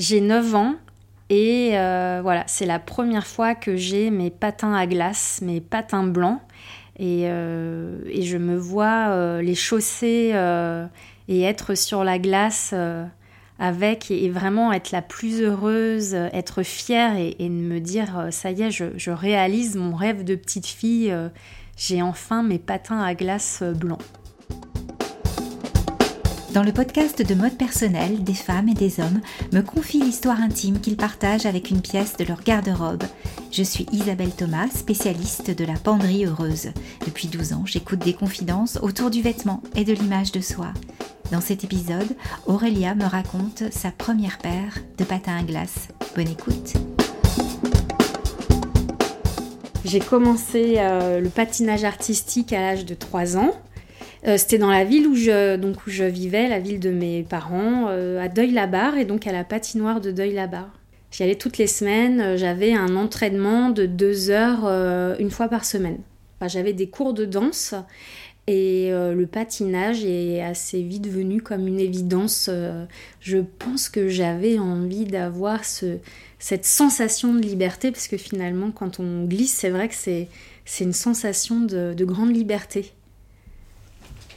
J'ai 9 ans et euh, voilà, c'est la première fois que j'ai mes patins à glace, mes patins blancs. Et, euh, et je me vois les chausser et être sur la glace avec et, vraiment être la plus heureuse, être fière et, me dire ça y est, je, réalise mon rêve de petite fille, j'ai enfin mes patins à glace blancs. Dans le podcast de mode personnel, des femmes et des hommes me confient l'histoire intime qu'ils partagent avec une pièce de leur garde-robe. Je suis Isabelle Thomas, spécialiste de la penderie heureuse. Depuis 12 ans, j'écoute des confidences autour du vêtement et de l'image de soi. Dans cet épisode, Aurélia me raconte sa première paire de patins à glace. Bonne écoute. J'ai commencé euh, le patinage artistique à l'âge de 3 ans. Euh, c'était dans la ville où je, donc où je vivais, la ville de mes parents, euh, à Deuil-la-Barre, et donc à la patinoire de Deuil-la-Barre. J'y allais toutes les semaines, euh, j'avais un entraînement de deux heures une fois par semaine. j'avais des cours de danse et le patinage est assez vite venu comme une évidence. je pense que j'avais envie d'avoir ce, cette sensation de liberté, parce que finalement, quand on glisse, c'est vrai que c'est, une sensation de grande liberté.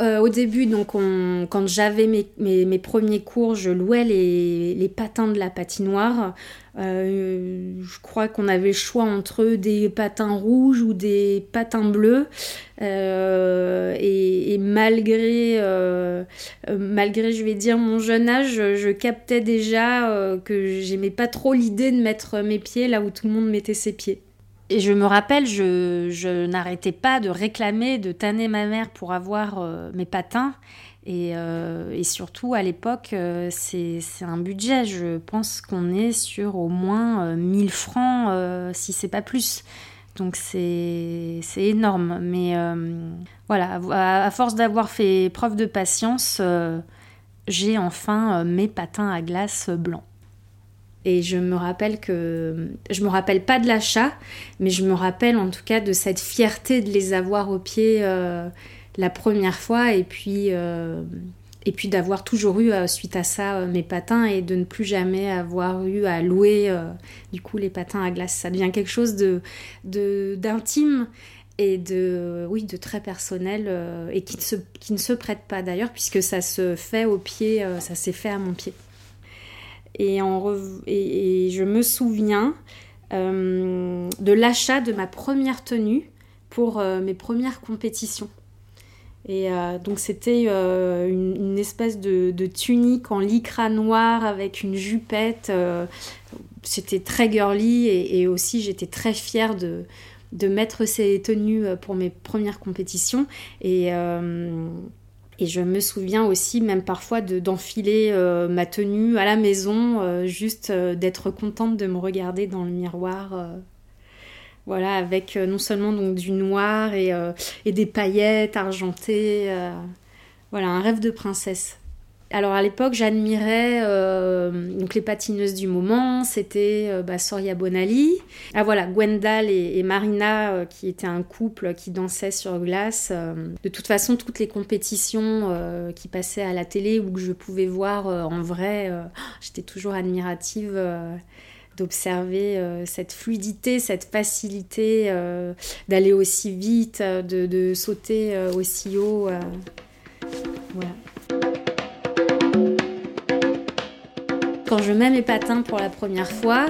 Euh, au début, quand j'avais mes, premiers cours, je louais les, patins de la patinoire. Euh, je crois qu'on avait le choix entre des patins rouges ou des patins bleus. Euh, et, malgré, malgré, je vais dire, mon jeune âge, je captais déjà que j'aimais pas trop l'idée de mettre mes pieds là où tout le monde mettait ses pieds. Et je me rappelle, je, n'arrêtais pas de réclamer, de tanner ma mère pour avoir euh, mes patins. Euh, et, surtout, à l'époque, euh, c'est un budget. Je pense qu'on est sur au moins 1000 francs, si c'est pas plus. Donc c'est énorme. Mais voilà, à, à force d'avoir fait preuve de patience, j'ai enfin mes patins à glace blancs. Et je me rappelle que. Je me rappelle pas de l'achat, mais je me rappelle en tout cas de cette fierté de les avoir au pied euh, la première fois et puis. Euh, et puis d'avoir toujours eu euh, suite à ça mes patins et de ne plus jamais avoir eu à louer du coup les patins à glace. Ça devient quelque chose de d'intime et de oui de très personnel et qui ne se, qui ne se prête pas d'ailleurs puisque ça se fait au pied, ça s'est fait à mon pied. Et, je me souviens euh, de l'achat de ma première tenue pour euh, mes premières compétitions. Et euh, donc c'était une, espèce de, tunique en lycra noir avec une jupette. c'était très girly et, aussi j'étais très fière de, de, mettre ces tenues pour mes premières compétitions. Et et je me souviens aussi même parfois d'enfiler euh, ma tenue à la maison, euh, juste euh, d'être contente de me regarder dans le miroir. voilà, avec non seulement du noir et, et des paillettes argentées. voilà, un rêve de princesse. Alors à l'époque, j'admirais euh, donc les patineuses du moment, c'était euh, bah, Soria Bonali. Ah voilà, Gwendal et, Marina euh, qui étaient un couple qui dansait sur glace. de toute façon, toutes les compétitions qui passaient à la télé ou que je pouvais voir en vrai, j'étais toujours admirative d'observer cette fluidité, cette facilité d'aller aussi vite, de, de sauter aussi haut. voilà. Mets mes patins pour la première fois,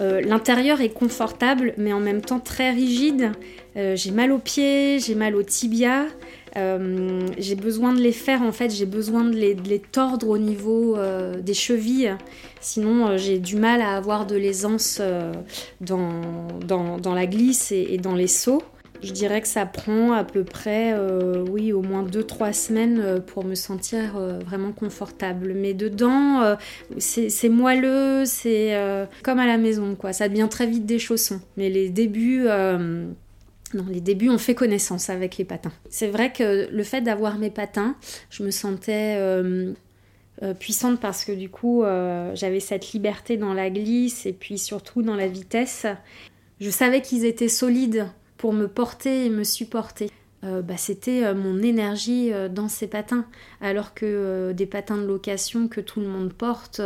euh, l'intérieur est confortable mais en même temps très rigide. Euh, j'ai mal aux pieds, j'ai mal aux tibias. Euh, j'ai besoin de les faire en fait, j'ai besoin de les, tordre au niveau des chevilles. Sinon, j'ai du mal à avoir de l'aisance dans, dans, la glisse et dans les sauts. Je dirais que ça prend à peu près, euh, oui, au moins 2-3 semaines euh, pour me sentir euh, vraiment confortable. Mais dedans, c'est moelleux, c'est comme à la maison, quoi. Ça devient très vite des chaussons. Mais les débuts... Non, les débuts, on fait connaissance avec les patins. C'est vrai que le fait d'avoir mes patins, je me sentais puissante parce que du coup, j'avais cette liberté dans la glisse et puis surtout dans la vitesse. Je savais qu'ils étaient solides pour me porter et me supporter. Euh, bah, c'était euh, mon énergie euh, dans ces patins. Alors que des patins de location que tout le monde porte,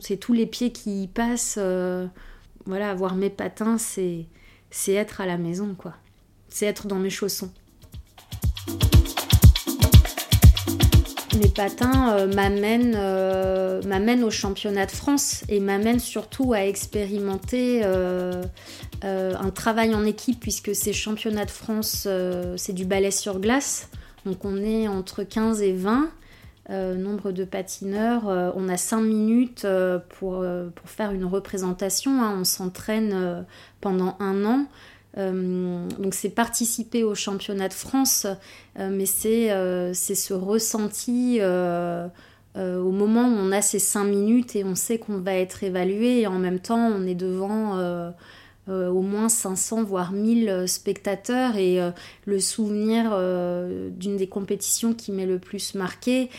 c'est tous les pieds qui y passent. voilà, avoir mes patins, c'est c'est être à la maison, quoi. C'est être dans mes chaussons. Mes patins euh, m'amènent au championnat de France et m'amènent surtout à expérimenter un travail en équipe puisque ces championnats de France, c'est du ballet sur glace. Donc on est entre 15 et 20. nombre de patineurs, on a 5 minutes pour, pour, faire une représentation, hein. on s'entraîne pendant un an. Euh, donc c'est participer au championnat de France, euh, mais euh, c'est ce ressenti au moment où on a ces cinq minutes et on sait qu'on va être évalué et en même temps on est devant euh, au moins 500 voire 1000 euh, spectateurs. Et euh, le souvenir d'une des compétitions qui m'est le plus marqué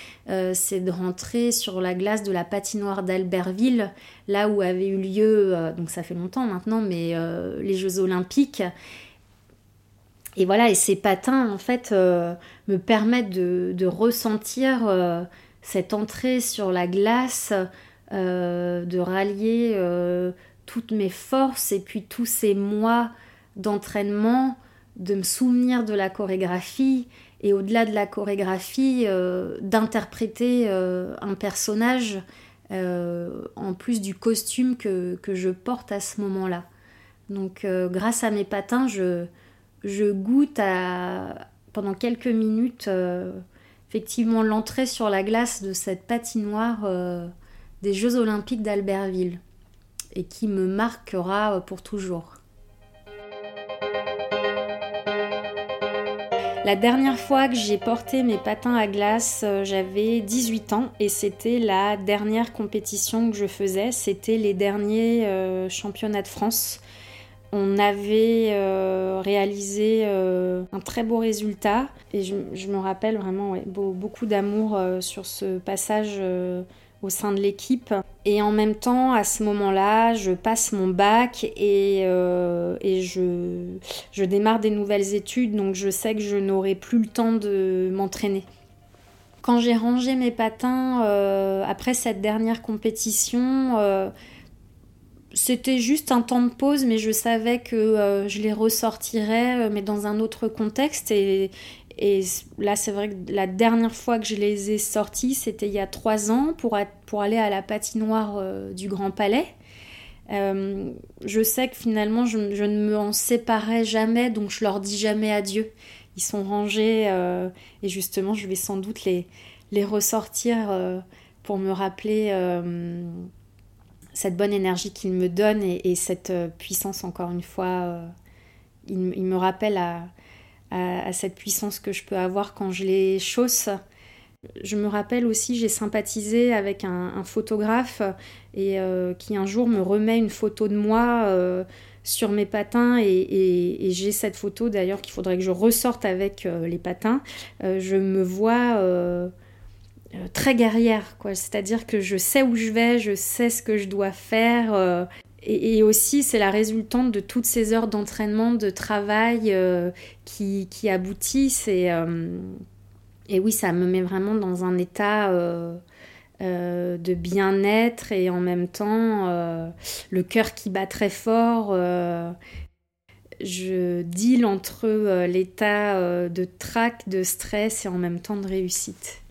c'est de rentrer sur la glace de la patinoire d'Albertville là où avait eu lieu donc ça fait longtemps maintenant mais les Jeux Olympiques. Et voilà et ces patins en fait me permettent de ressentir cette entrée sur la glace de rallier toutes mes forces et puis tous ces mois d'entraînement, de me souvenir de la chorégraphie et au-delà de la chorégraphie, euh, d'interpréter euh, un personnage euh, en plus du costume que, que, je porte à ce moment-là. Donc grâce à mes patins, je, je goûte à, pendant quelques minutes effectivement l'entrée sur la glace de cette patinoire des Jeux olympiques d'Albertville et qui me marquera pour toujours. La dernière fois que j'ai porté mes patins à glace, euh, j'avais 18 ans et c'était la dernière compétition que je faisais. C'était les derniers euh, championnats de France. On avait euh, réalisé un très beau résultat et je, me rappelle vraiment beaucoup d'amour sur ce passage au sein de l'équipe. Et en même temps, à ce moment-là, je passe mon bac et, euh, et je, je, démarre des nouvelles études, donc je sais que je n'aurai plus le temps de m'entraîner. Quand j'ai rangé mes patins euh, après cette dernière compétition, euh, c'était juste un temps de pause, mais je savais que je les ressortirais, mais dans un autre contexte. Et, et là, c'est vrai que la dernière fois que je les ai sortis, c'était il y a trois ans pour, pour aller à la patinoire euh, du Grand Palais. Euh, je sais que finalement, je, ne me en séparais jamais, donc je leur dis jamais adieu. Ils sont rangés euh, et justement, je vais sans doute les, les ressortir pour me rappeler cette bonne énergie qu'ils me donnent et, cette puissance, encore une fois. ils, me rappellent à à, cette puissance que je peux avoir quand je les chausse. Je me rappelle aussi, j'ai sympathisé avec un, photographe et euh, qui un jour me remet une photo de moi euh, sur mes patins et, j'ai cette photo d'ailleurs qu'il faudrait que je ressorte avec euh, les patins. je me vois très guerrière, quoi. C'est-à-dire que je sais où je vais, je sais ce que je dois faire et, aussi, c'est la résultante de toutes ces heures d'entraînement, de travail euh, qui, qui, aboutissent. Et, euh, et, oui, ça me met vraiment dans un état euh, de bien-être et en même temps, le cœur qui bat très fort. je deal entre l'état de trac, de stress et en même temps de réussite.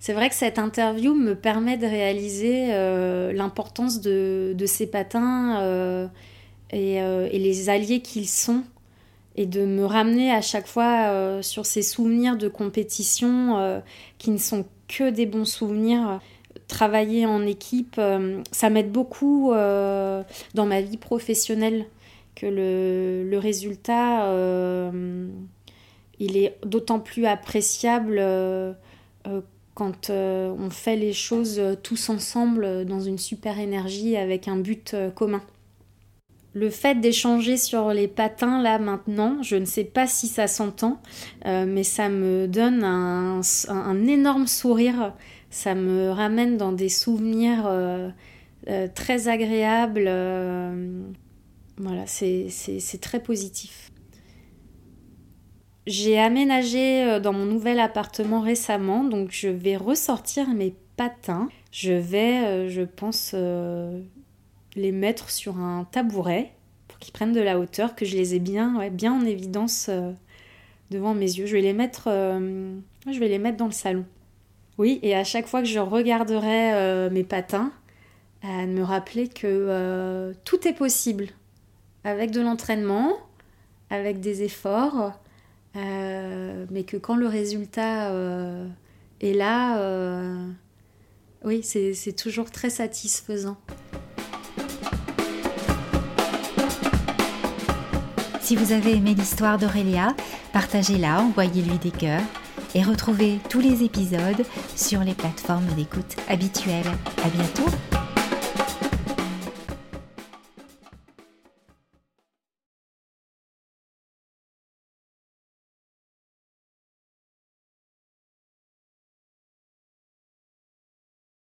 C'est vrai que cette interview me permet de réaliser euh, l'importance de, ces patins euh, euh, et, les alliés qu'ils sont et de me ramener à chaque fois sur ces souvenirs de compétition qui ne sont que des bons souvenirs. Travailler en équipe, ça m'aide beaucoup dans ma vie professionnelle que le, le résultat, il est d'autant plus appréciable quand euh, on fait les choses euh, tous ensemble euh, dans une super énergie avec un but commun. Le fait d'échanger sur les patins là maintenant, je ne sais pas si ça s'entend, mais ça me donne un, énorme sourire. Ça me ramène dans des souvenirs très agréables. voilà, c'est très positif. J'ai aménagé euh, dans mon nouvel appartement récemment, donc je vais ressortir mes patins. je vais, je pense, les mettre sur un tabouret pour qu'ils prennent de la hauteur, que je les ai bien, bien en évidence devant mes yeux. Je vais les mettre, je vais les mettre dans le salon. Oui, et à chaque fois que je regarderai mes patins, à me rappeler que tout est possible avec de l'entraînement, avec des efforts, euh, mais que quand le résultat euh, est là, euh, oui, c'est toujours très satisfaisant. Si vous avez aimé l'histoire d'Aurélia, partagez-la, envoyez-lui des cœurs et retrouvez tous les épisodes sur les plateformes d'écoute habituelles. À bientôt!